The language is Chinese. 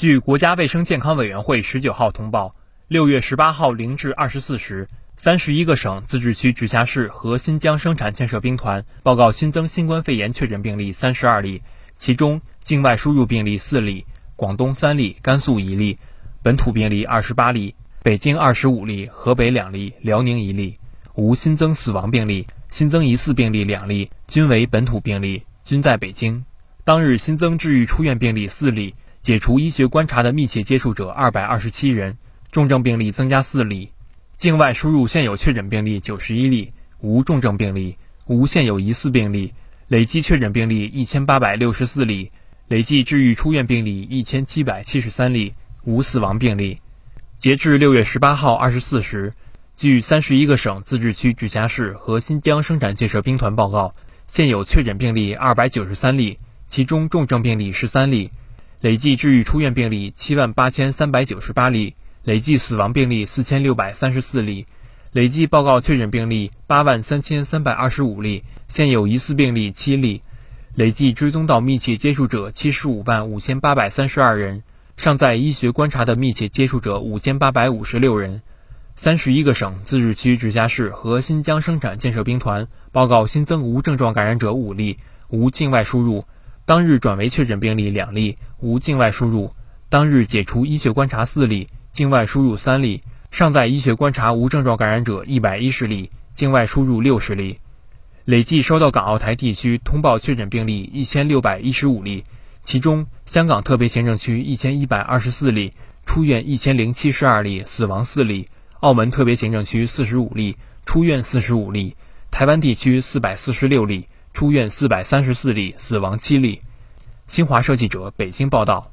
据国家卫生健康委员会十九号通报，六月十八号零至二十四时，三十一个省、自治区、直辖市和新疆生产建设兵团报告新增新冠肺炎确诊病例三十二例，其中境外输入病例四例，广东三例，甘肃一例，本土病例二十八例，北京二十五例，河北两例，辽宁一例，无新增死亡病例，新增疑似病例两例，均为本土病例。均在北京。当日新增治愈出院病例四例，解除医学观察的密切接触者二百二十七人，重症病例增加四例。境外输入现有确诊病例九十一例，无重症病例，无现有疑似病例。累计确诊病例一千八百六十四例，累计治愈出院病例一千七百七十三例，无死亡病例。截至六月十八号二十四时，据三十一个省、自治区、直辖市和新疆生产建设兵团报告。现有确诊病例二百九十三例，其中重症病例十三例，累计治愈出院病例七万八千三百九十八例，累计死亡病例四千六百三十四例，累计报告确诊病例八万三千三百二十五例，现有疑似病例七例，累计追踪到密切接触者七十五万五千八百三十二人，尚在医学观察的密切接触者五千八百五十六人。三十一个省、自治区、直辖市和新疆生产建设兵团报告新增无症状感染者五例，无境外输入。当日转为确诊病例两例，无境外输入。当日解除医学观察四例，境外输入三例。尚在医学观察无症状感染者一百一十例，境外输入六十例。累计收到港澳台地区通报确诊病例一千六百一十五例，其中香港特别行政区一千一百二十四例，出院一千零七十二例，死亡四例。澳门特别行政区四十五例出院四十五例，台湾地区四百四十六例出院四百三十四例，死亡七例。新华社记者北京报道。